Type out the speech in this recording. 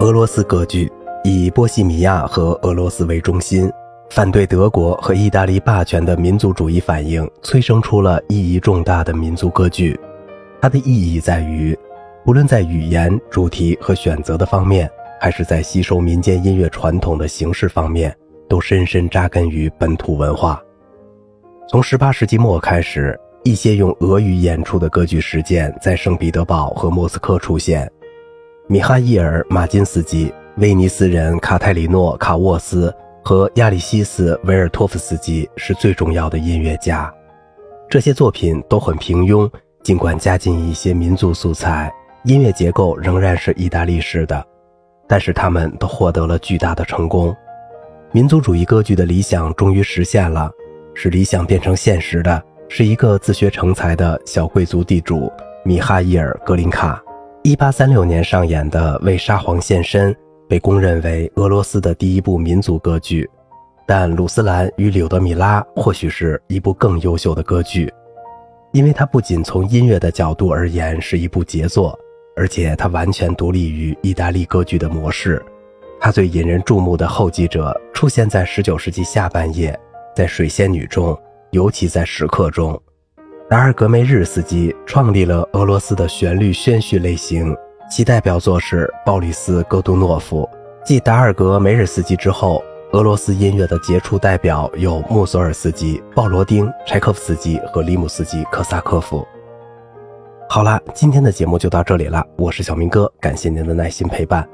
俄罗斯歌剧，以波西米亚和俄罗斯为中心，反对德国和意大利霸权的民族主义反应，催生出了意义重大的民族歌剧。它的意义在于，无论在语言、主题和选择的方面，还是在吸收民间音乐传统的形式方面，都深深扎根于本土文化。从18世纪末开始。一些用俄语演出的歌剧实践在圣彼得堡和莫斯科出现。米哈伊尔·马金斯基、威尼斯人卡泰里诺·卡沃斯和亚历西斯·维尔托夫斯基是最重要的音乐家。这些作品都很平庸，尽管加进一些民族素材，音乐结构仍然是意大利式的。但是他们都获得了巨大的成功。民族主义歌剧的理想终于实现了，使理想变成现实的。是一个自学成才的小贵族地主米哈伊尔·格林卡。1836年上演的《为沙皇献身》被公认为俄罗斯的第一部民族歌剧，但《鲁斯兰与柳德米拉》或许是一部更优秀的歌剧，因为它不仅从音乐的角度而言是一部杰作，而且它完全独立于意大利歌剧的模式。它最引人注目的后继者出现在19世纪下半叶，在《水仙女》中。尤其在时刻中，达尔格梅日斯基创立了俄罗斯的旋律宣叙类型，其代表作是鲍里斯·戈杜诺夫。继达尔格梅日斯基之后，俄罗斯音乐的杰出代表有穆索尔斯基、鲍罗丁、柴可夫斯基和里姆斯基科萨科夫。好啦，今天的节目就到这里了，我是小明哥，感谢您的耐心陪伴。